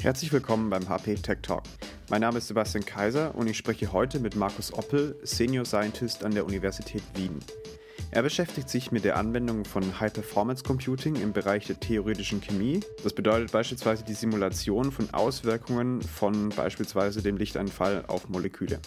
Herzlich willkommen beim HP Tech Talk. Mein Name ist Sebastian Kaiser und ich spreche heute mit Markus Oppel, Senior Scientist an der Universität Wien. Er beschäftigt sich mit der Anwendung von High-Performance Computing im Bereich der theoretischen Chemie. Das bedeutet beispielsweise die Simulation von Auswirkungen von beispielsweise dem Lichteinfall auf Moleküle.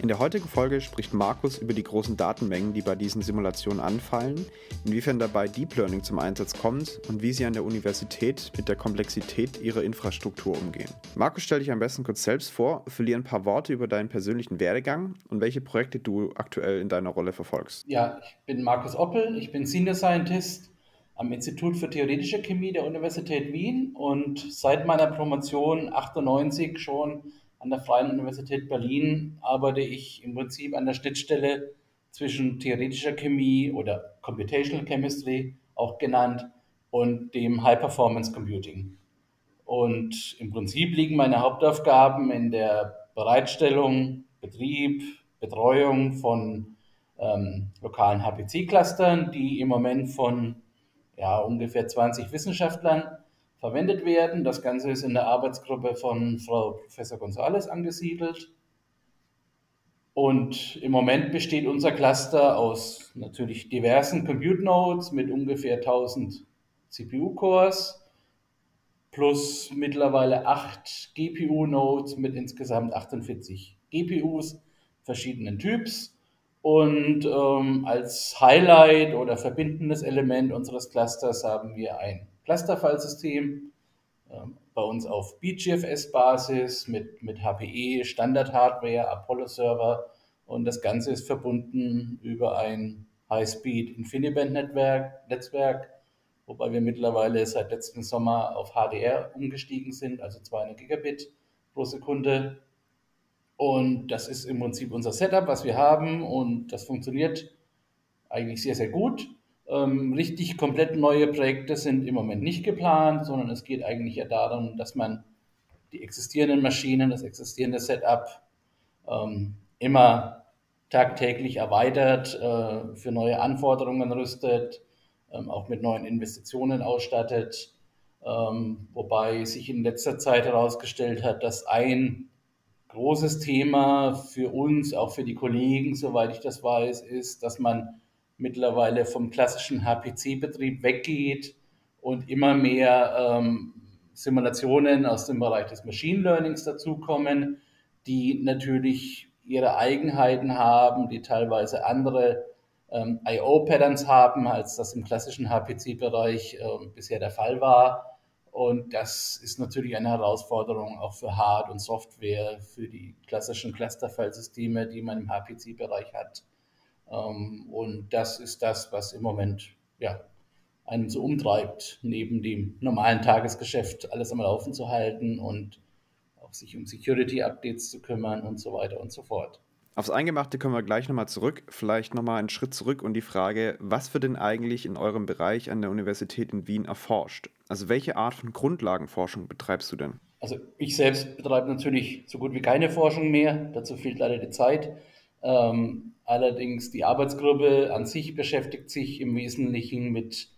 In der heutigen Folge spricht Markus über die großen Datenmengen, die bei diesen Simulationen anfallen, inwiefern dabei Deep Learning zum Einsatz kommt und wie sie an der Universität mit der Komplexität ihrer Infrastruktur umgehen. Markus, stell dich am besten kurz selbst vor, verliere ein paar Worte über deinen persönlichen Werdegang und welche Projekte du aktuell in deiner Rolle verfolgst. Ja, ich bin Markus Oppel, ich bin Senior Scientist am Institut für Theoretische Chemie der Universität Wien und seit meiner Promotion 98 schon an der Freien Universität Berlin arbeite ich im Prinzip an der Schnittstelle zwischen theoretischer Chemie oder Computational Chemistry auch genannt und dem High Performance Computing. Und im Prinzip liegen meine Hauptaufgaben in der Bereitstellung, Betrieb, Betreuung von ähm, lokalen HPC-Clustern, die im Moment von ja, ungefähr 20 Wissenschaftlern verwendet werden. Das Ganze ist in der Arbeitsgruppe von Frau Professor González angesiedelt. Und im Moment besteht unser Cluster aus natürlich diversen Compute Nodes mit ungefähr 1000 CPU-Cores plus mittlerweile acht GPU-Nodes mit insgesamt 48 GPUs verschiedenen Typs und ähm, als Highlight oder verbindendes Element unseres Clusters haben wir ein Clusterfile-System, ähm, bei uns auf BGFS-Basis mit, mit HPE, Standard-Hardware, Apollo-Server. Und das Ganze ist verbunden über ein High-Speed InfiniBand-Netzwerk, Netzwerk, wobei wir mittlerweile seit letztem Sommer auf HDR umgestiegen sind, also 200 Gigabit pro Sekunde und das ist im Prinzip unser Setup, was wir haben. Und das funktioniert eigentlich sehr, sehr gut. Ähm, richtig komplett neue Projekte sind im Moment nicht geplant, sondern es geht eigentlich ja darum, dass man die existierenden Maschinen, das existierende Setup ähm, immer tagtäglich erweitert, äh, für neue Anforderungen rüstet, ähm, auch mit neuen Investitionen ausstattet. Ähm, wobei sich in letzter Zeit herausgestellt hat, dass ein großes Thema für uns, auch für die Kollegen, soweit ich das weiß, ist, dass man mittlerweile vom klassischen HPC-Betrieb weggeht und immer mehr ähm, Simulationen aus dem Bereich des Machine Learnings dazukommen, die natürlich ihre Eigenheiten haben, die teilweise andere ähm, IO-Patterns haben, als das im klassischen HPC-Bereich äh, bisher der Fall war. Und das ist natürlich eine Herausforderung auch für Hard- und Software, für die klassischen Clusterfile-Systeme, die man im HPC-Bereich hat. Ähm, und das ist das, was im Moment ja, einen so umtreibt, neben dem normalen Tagesgeschäft alles am Laufen zu halten und auch sich um Security-Updates zu kümmern und so weiter und so fort. Aufs Eingemachte kommen wir gleich nochmal zurück. Vielleicht nochmal einen Schritt zurück und die Frage, was wird denn eigentlich in eurem Bereich an der Universität in Wien erforscht? Also welche Art von Grundlagenforschung betreibst du denn? Also ich selbst betreibe natürlich so gut wie keine Forschung mehr. Dazu fehlt leider die Zeit. Ähm, allerdings die Arbeitsgruppe an sich beschäftigt sich im Wesentlichen mit,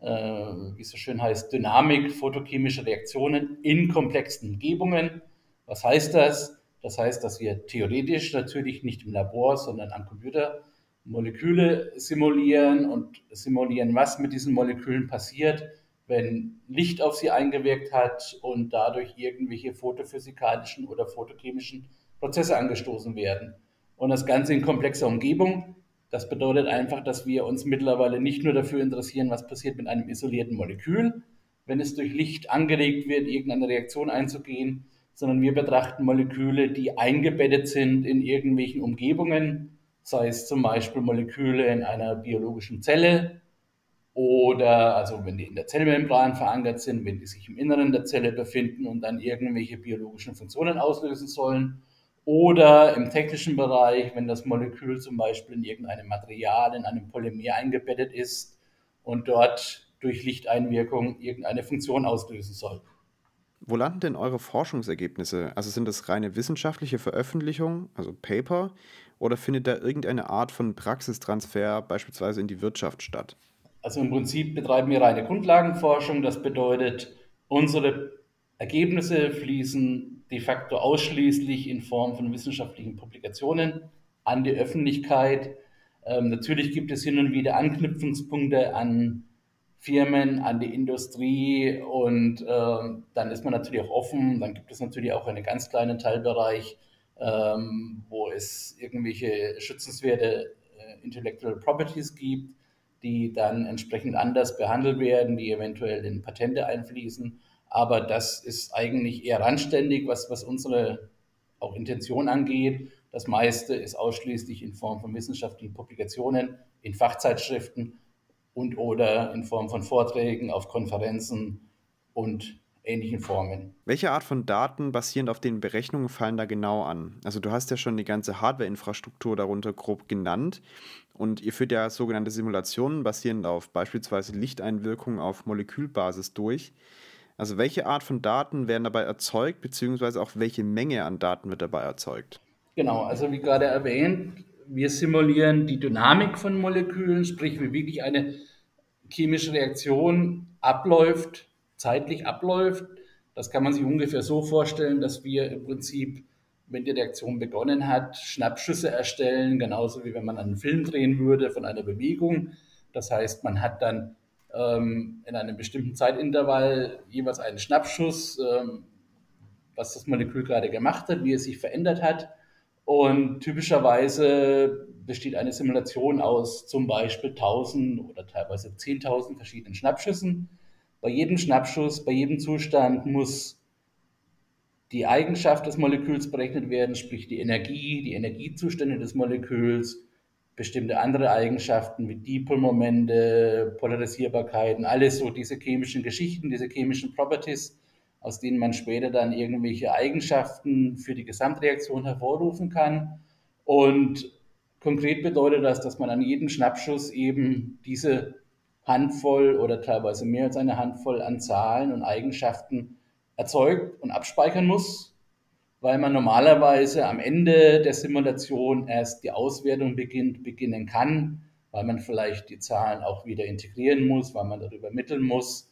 äh, wie es so schön heißt, Dynamik photochemischer Reaktionen in komplexen Umgebungen. Was heißt das? Das heißt, dass wir theoretisch natürlich nicht im Labor, sondern am Computer Moleküle simulieren und simulieren, was mit diesen Molekülen passiert, wenn Licht auf sie eingewirkt hat und dadurch irgendwelche photophysikalischen oder photochemischen Prozesse angestoßen werden. Und das Ganze in komplexer Umgebung. Das bedeutet einfach, dass wir uns mittlerweile nicht nur dafür interessieren, was passiert mit einem isolierten Molekül, wenn es durch Licht angeregt wird, irgendeine Reaktion einzugehen, sondern wir betrachten Moleküle, die eingebettet sind in irgendwelchen Umgebungen, sei es zum Beispiel Moleküle in einer biologischen Zelle oder also wenn die in der Zellmembran verankert sind, wenn die sich im Inneren der Zelle befinden und dann irgendwelche biologischen Funktionen auslösen sollen oder im technischen Bereich, wenn das Molekül zum Beispiel in irgendeinem Material, in einem Polymer eingebettet ist und dort durch Lichteinwirkung irgendeine Funktion auslösen soll. Wo landen denn eure Forschungsergebnisse? Also sind das reine wissenschaftliche Veröffentlichungen, also Paper, oder findet da irgendeine Art von Praxistransfer beispielsweise in die Wirtschaft statt? Also im Prinzip betreiben wir reine Grundlagenforschung. Das bedeutet, unsere Ergebnisse fließen de facto ausschließlich in Form von wissenschaftlichen Publikationen an die Öffentlichkeit. Ähm, natürlich gibt es hin und wieder Anknüpfungspunkte an Firmen, an die Industrie und äh, dann ist man natürlich auch offen. Dann gibt es natürlich auch einen ganz kleinen Teilbereich, ähm, wo es irgendwelche schützenswerte äh, Intellectual Properties gibt, die dann entsprechend anders behandelt werden, die eventuell in Patente einfließen. Aber das ist eigentlich eher randständig, was, was unsere auch Intention angeht. Das meiste ist ausschließlich in Form von wissenschaftlichen Publikationen, in Fachzeitschriften und oder in Form von Vorträgen auf Konferenzen und ähnlichen Formen. Welche Art von Daten basierend auf den Berechnungen fallen da genau an? Also du hast ja schon die ganze Hardware-Infrastruktur darunter grob genannt und ihr führt ja sogenannte Simulationen basierend auf beispielsweise Lichteinwirkungen auf Molekülbasis durch. Also welche Art von Daten werden dabei erzeugt, beziehungsweise auch welche Menge an Daten wird dabei erzeugt? Genau, also wie gerade erwähnt, wir simulieren die Dynamik von Molekülen, sprich wie wirklich eine chemische Reaktion abläuft, zeitlich abläuft. Das kann man sich ungefähr so vorstellen, dass wir im Prinzip, wenn die Reaktion begonnen hat, Schnappschüsse erstellen, genauso wie wenn man einen Film drehen würde von einer Bewegung. Das heißt, man hat dann ähm, in einem bestimmten Zeitintervall jeweils einen Schnappschuss, ähm, was das Molekül gerade gemacht hat, wie es sich verändert hat. Und typischerweise besteht eine Simulation aus zum Beispiel 1000 oder teilweise 10.000 verschiedenen Schnappschüssen. Bei jedem Schnappschuss, bei jedem Zustand muss die Eigenschaft des Moleküls berechnet werden, sprich die Energie, die Energiezustände des Moleküls, bestimmte andere Eigenschaften wie Dipolmomente, Polarisierbarkeiten, alles so diese chemischen Geschichten, diese chemischen Properties, aus denen man später dann irgendwelche Eigenschaften für die Gesamtreaktion hervorrufen kann. Und konkret bedeutet das, dass man an jedem Schnappschuss eben diese Handvoll oder teilweise mehr als eine Handvoll an Zahlen und Eigenschaften erzeugt und abspeichern muss, weil man normalerweise am Ende der Simulation erst die Auswertung beginnt, beginnen kann, weil man vielleicht die Zahlen auch wieder integrieren muss, weil man darüber mitteln muss.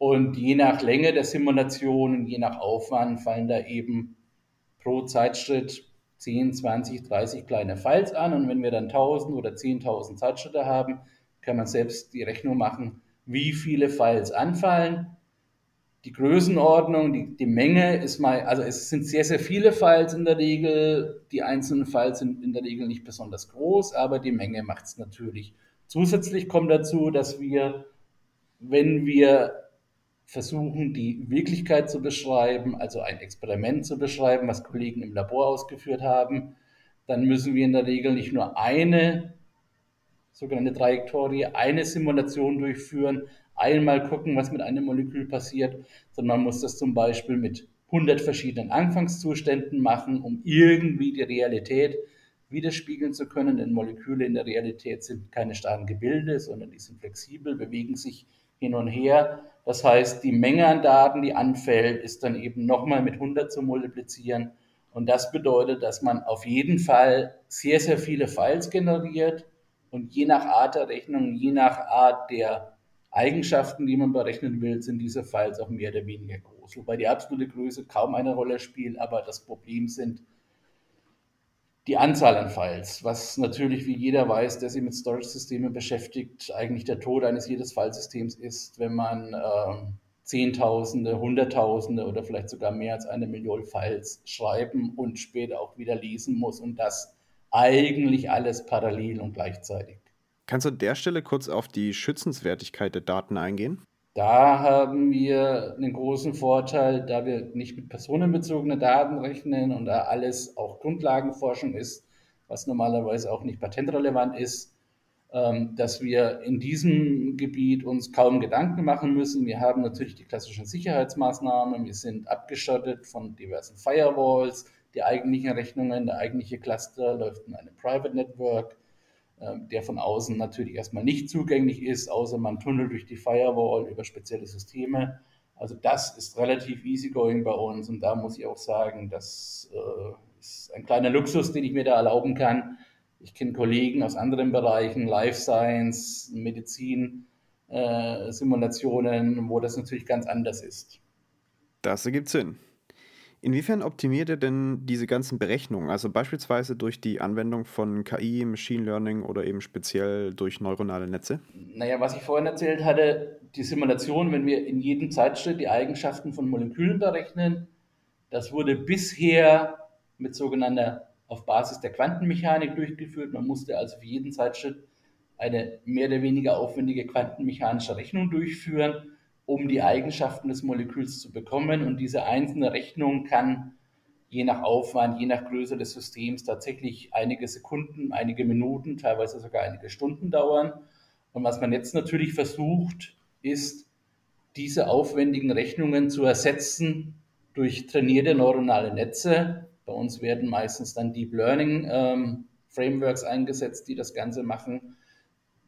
Und je nach Länge der Simulation je nach Aufwand fallen da eben pro Zeitschritt 10, 20, 30 kleine Files an. Und wenn wir dann 1000 oder 10.000 Zeitschritte haben, kann man selbst die Rechnung machen, wie viele Files anfallen die Größenordnung, die, die Menge ist mal, also es sind sehr, sehr viele Files in der Regel. Die einzelnen Files sind in der Regel nicht besonders groß, aber die Menge macht es natürlich. Zusätzlich kommt dazu, dass wir, wenn wir versuchen, die Wirklichkeit zu beschreiben, also ein Experiment zu beschreiben, was Kollegen im Labor ausgeführt haben, dann müssen wir in der Regel nicht nur eine sogenannte Trajektorie, eine Simulation durchführen, einmal gucken, was mit einem Molekül passiert, sondern man muss das zum Beispiel mit 100 verschiedenen Anfangszuständen machen, um irgendwie die Realität widerspiegeln zu können. Denn Moleküle in der Realität sind keine starren Gebilde, sondern die sind flexibel, bewegen sich hin und her. Das heißt, die Menge an Daten, die anfällt, ist dann eben nochmal mit 100 zu multiplizieren. Und das bedeutet, dass man auf jeden Fall sehr, sehr viele Files generiert und je nach Art der Rechnung, je nach Art der Eigenschaften, die man berechnen will, sind diese Files auch mehr oder weniger groß. Wobei die absolute Größe kaum eine Rolle spielt, aber das Problem sind die Anzahl an Files, was natürlich, wie jeder weiß, der sich mit Storage-Systemen beschäftigt, eigentlich der Tod eines jedes Filesystems ist, wenn man äh, Zehntausende, Hunderttausende oder vielleicht sogar mehr als eine Million Files schreiben und später auch wieder lesen muss und das eigentlich alles parallel und gleichzeitig. Kannst du an der Stelle kurz auf die Schützenswertigkeit der Daten eingehen? Da haben wir einen großen Vorteil, da wir nicht mit personenbezogenen Daten rechnen und da alles auch Grundlagenforschung ist, was normalerweise auch nicht patentrelevant ist, ähm, dass wir in diesem Gebiet uns kaum Gedanken machen müssen. Wir haben natürlich die klassischen Sicherheitsmaßnahmen, wir sind abgeschottet von diversen Firewalls, die eigentlichen Rechnungen, der eigentliche Cluster läuft in einem Private Network. Ähm, der von außen natürlich erstmal nicht zugänglich ist, außer man tunnelt durch die Firewall über spezielle Systeme. Also das ist relativ easygoing bei uns und da muss ich auch sagen, das äh, ist ein kleiner Luxus, den ich mir da erlauben kann. Ich kenne Kollegen aus anderen Bereichen, Life Science, Medizin, äh, Simulationen, wo das natürlich ganz anders ist. Das ergibt Sinn. Inwiefern optimiert ihr denn diese ganzen Berechnungen? Also beispielsweise durch die Anwendung von KI, Machine Learning oder eben speziell durch neuronale Netze? Naja, was ich vorhin erzählt hatte, die Simulation, wenn wir in jedem Zeitschritt die Eigenschaften von Molekülen berechnen, das wurde bisher mit sogenannter auf Basis der Quantenmechanik durchgeführt. Man musste also für jeden Zeitschritt eine mehr oder weniger aufwendige quantenmechanische Rechnung durchführen um die Eigenschaften des Moleküls zu bekommen. Und diese einzelne Rechnung kann je nach Aufwand, je nach Größe des Systems tatsächlich einige Sekunden, einige Minuten, teilweise sogar einige Stunden dauern. Und was man jetzt natürlich versucht, ist, diese aufwendigen Rechnungen zu ersetzen durch trainierte neuronale Netze. Bei uns werden meistens dann Deep Learning ähm, Frameworks eingesetzt, die das Ganze machen,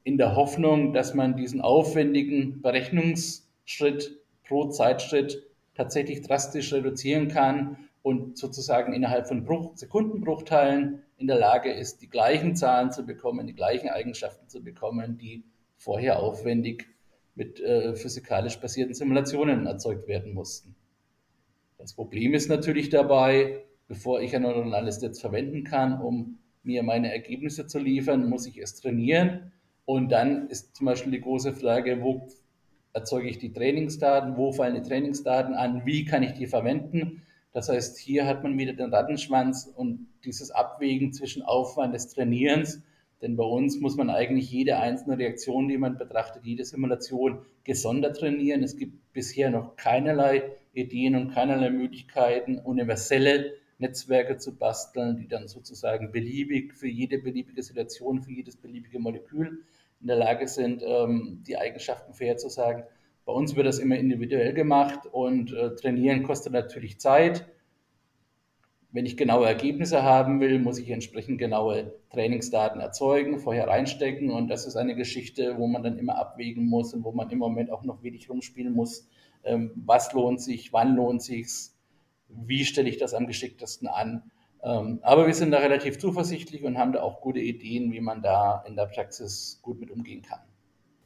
in der Hoffnung, dass man diesen aufwendigen Berechnungs- Schritt pro Zeitschritt tatsächlich drastisch reduzieren kann und sozusagen innerhalb von Bruch, Sekundenbruchteilen in der Lage ist, die gleichen Zahlen zu bekommen, die gleichen Eigenschaften zu bekommen, die vorher aufwendig mit äh, physikalisch basierten Simulationen erzeugt werden mussten. Das Problem ist natürlich dabei, bevor ich ein neuronales Netz verwenden kann, um mir meine Ergebnisse zu liefern, muss ich es trainieren. Und dann ist zum Beispiel die große Frage, wo erzeuge ich die Trainingsdaten, wo fallen die Trainingsdaten an, wie kann ich die verwenden. Das heißt, hier hat man wieder den Rattenschwanz und dieses Abwägen zwischen Aufwand des Trainierens. Denn bei uns muss man eigentlich jede einzelne Reaktion, die man betrachtet, jede Simulation gesondert trainieren. Es gibt bisher noch keinerlei Ideen und keinerlei Möglichkeiten, universelle Netzwerke zu basteln, die dann sozusagen beliebig für jede beliebige Situation, für jedes beliebige Molekül in der Lage sind, ähm, die Eigenschaften vorherzusagen. Bei uns wird das immer individuell gemacht und äh, trainieren kostet natürlich Zeit. Wenn ich genaue Ergebnisse haben will, muss ich entsprechend genaue Trainingsdaten erzeugen, vorher reinstecken und das ist eine Geschichte, wo man dann immer abwägen muss und wo man im Moment auch noch wenig rumspielen muss. Ähm, was lohnt sich, wann lohnt sich's, wie stelle ich das am geschicktesten an? Ähm, aber wir sind da relativ zuversichtlich und haben da auch gute Ideen, wie man da in der Praxis gut mit umgehen kann.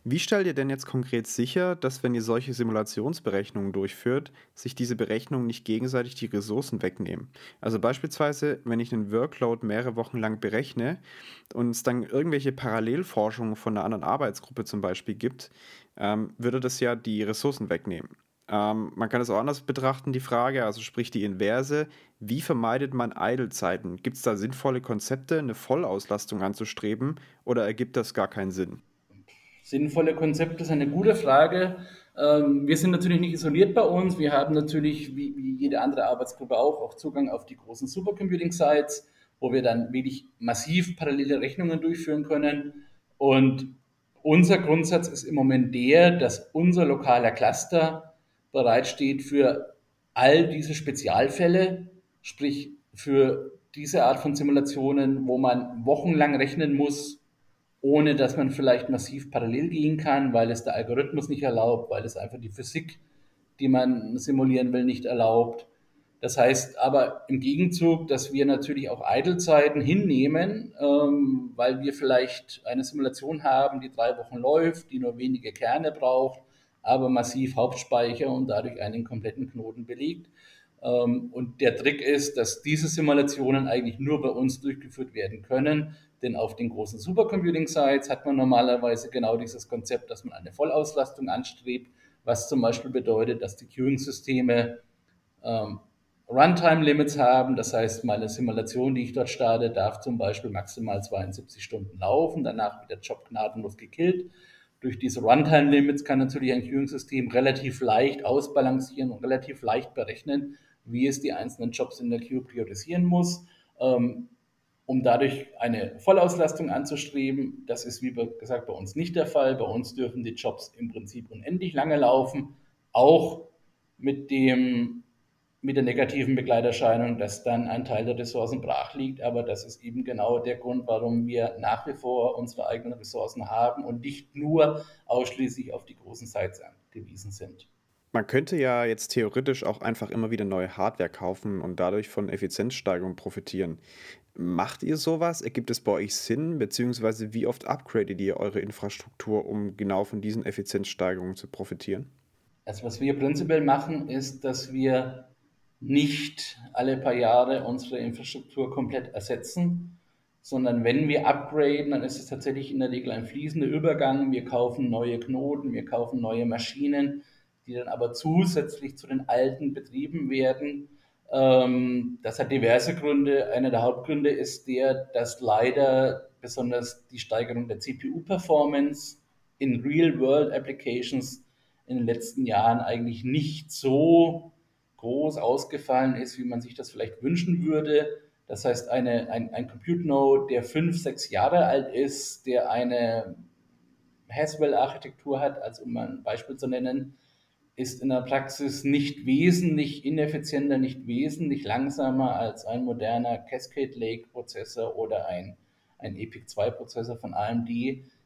Wie stellt ihr denn jetzt konkret sicher, dass wenn ihr solche Simulationsberechnungen durchführt, sich diese Berechnungen nicht gegenseitig die Ressourcen wegnehmen? Also beispielsweise, wenn ich einen Workload mehrere Wochen lang berechne und es dann irgendwelche Parallelforschungen von einer anderen Arbeitsgruppe zum Beispiel gibt, ähm, würde das ja die Ressourcen wegnehmen. Ähm, man kann es auch anders betrachten, die Frage, also sprich die Inverse. Wie vermeidet man Idlezeiten? Gibt es da sinnvolle Konzepte, eine Vollauslastung anzustreben oder ergibt das gar keinen Sinn? Sinnvolle Konzepte ist eine gute Frage. Ähm, wir sind natürlich nicht isoliert bei uns. Wir haben natürlich, wie, wie jede andere Arbeitsgruppe auch, auch Zugang auf die großen Supercomputing-Sites, wo wir dann wirklich massiv parallele Rechnungen durchführen können. Und unser Grundsatz ist im Moment der, dass unser lokaler Cluster bereitsteht für all diese Spezialfälle, sprich für diese Art von Simulationen, wo man wochenlang rechnen muss, ohne dass man vielleicht massiv parallel gehen kann, weil es der Algorithmus nicht erlaubt, weil es einfach die Physik, die man simulieren will, nicht erlaubt. Das heißt aber im Gegenzug, dass wir natürlich auch Idlezeiten hinnehmen, ähm, weil wir vielleicht eine Simulation haben, die drei Wochen läuft, die nur wenige Kerne braucht aber massiv Hauptspeicher und dadurch einen kompletten Knoten belegt. Ähm, und der Trick ist, dass diese Simulationen eigentlich nur bei uns durchgeführt werden können, denn auf den großen Supercomputing-Sites hat man normalerweise genau dieses Konzept, dass man eine Vollauslastung anstrebt, was zum Beispiel bedeutet, dass die Queuing-Systeme ähm, Runtime-Limits haben. Das heißt, meine Simulation, die ich dort starte, darf zum Beispiel maximal 72 Stunden laufen. Danach wird der Job gnadenlos gekillt. Durch diese Runtime-Limits kann natürlich ein Queuing-System relativ leicht ausbalancieren und relativ leicht berechnen, wie es die einzelnen Jobs in der Queue priorisieren muss, ähm, um dadurch eine Vollauslastung anzustreben. Das ist, wie gesagt, bei uns nicht der Fall. Bei uns dürfen die Jobs im Prinzip unendlich lange laufen, auch mit dem mit der negativen Begleiterscheinung, dass dann ein Teil der Ressourcen brach liegt. Aber das ist eben genau der Grund, warum wir nach wie vor unsere eigenen Ressourcen haben und nicht nur ausschließlich auf die großen Sites angewiesen sind. Man könnte ja jetzt theoretisch auch einfach immer wieder neue Hardware kaufen und dadurch von Effizienzsteigerung profitieren. Macht ihr sowas? Ergibt es bei euch Sinn? Beziehungsweise wie oft upgradet ihr eure Infrastruktur, um genau von diesen Effizienzsteigerungen zu profitieren? Also was wir prinzipiell machen, ist, dass wir nicht alle paar Jahre unsere Infrastruktur komplett ersetzen, sondern wenn wir upgraden, dann ist es tatsächlich in der Regel ein fließender Übergang. Wir kaufen neue Knoten, wir kaufen neue Maschinen, die dann aber zusätzlich zu den alten betrieben werden. Ähm, das hat diverse Gründe. Einer der Hauptgründe ist der, dass leider besonders die Steigerung der CPU-Performance in Real-World-Applications in den letzten Jahren eigentlich nicht so groß ausgefallen ist, wie man sich das vielleicht wünschen würde. Das heißt, eine, ein, ein Compute Node, der fünf, sechs Jahre alt ist, der eine Haswell-Architektur hat, als um mal ein Beispiel zu nennen, ist in der Praxis nicht wesentlich ineffizienter, nicht wesentlich langsamer als ein moderner Cascade Lake Prozessor oder ein, ein EPIC 2 Prozessor von AMD.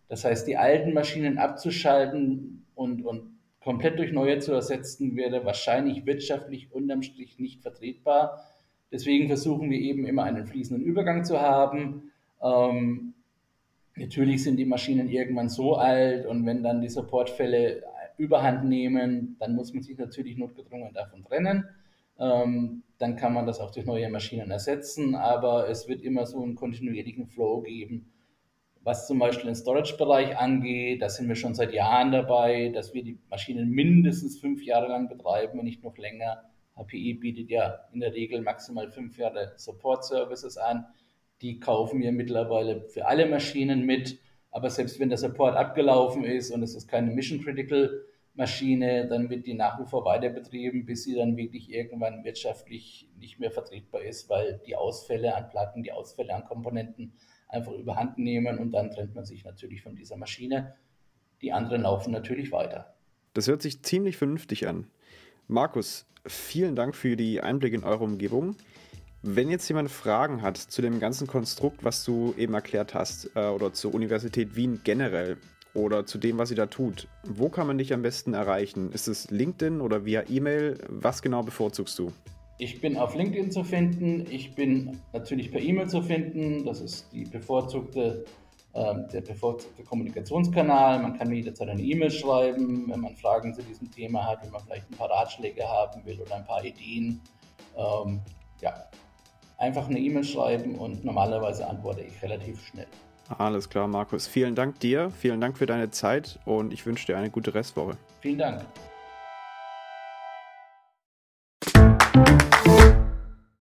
Das heißt, die alten Maschinen abzuschalten und, und komplett durch neue zu ersetzen, wäre wahrscheinlich wirtschaftlich unterm Strich nicht vertretbar. Deswegen versuchen wir eben immer einen fließenden Übergang zu haben. Ähm, natürlich sind die Maschinen irgendwann so alt und wenn dann die Supportfälle überhand nehmen, dann muss man sich natürlich notgedrungen davon trennen. Ähm, dann kann man das auch durch neue Maschinen ersetzen, aber es wird immer so einen kontinuierlichen Flow geben. Was zum Beispiel den Storage-Bereich angeht, da sind wir schon seit Jahren dabei, dass wir die Maschinen mindestens fünf Jahre lang betreiben, wenn nicht noch länger. HPI bietet ja in der Regel maximal fünf Jahre Support-Services an. Die kaufen wir mittlerweile für alle Maschinen mit. Aber selbst wenn der Support abgelaufen ist und es ist keine Mission-Critical Maschine, dann wird die nach wie vor weiter betrieben, bis sie dann wirklich irgendwann wirtschaftlich nicht mehr vertretbar ist, weil die Ausfälle an Platten, die Ausfälle an Komponenten einfach überhand nehmen und dann trennt man sich natürlich von dieser Maschine. Die anderen laufen natürlich weiter. Das hört sich ziemlich vernünftig an. Markus, vielen Dank für die Einblicke in eure Umgebung. Wenn jetzt jemand Fragen hat zu dem ganzen Konstrukt, was du eben erklärt hast, äh, oder zur Universität Wien generell oder zu dem, was sie da tut, wo kann man dich am besten erreichen? Ist es LinkedIn oder via E-Mail? Was genau bevorzugst du? Ich bin auf LinkedIn zu finden. Ich bin natürlich per E-Mail zu finden. Das ist die bevorzugte, äh, der bevorzugte Kommunikationskanal. Man kann mir jederzeit eine E-Mail schreiben, wenn man Fragen zu diesem Thema hat, wenn man vielleicht ein paar Ratschläge haben will oder ein paar Ideen. Ähm, ja, einfach eine E-Mail schreiben und normalerweise antworte ich relativ schnell. Alles klar, Markus. Vielen Dank dir, vielen Dank für deine Zeit und ich wünsche dir eine gute Restwoche. Vielen Dank.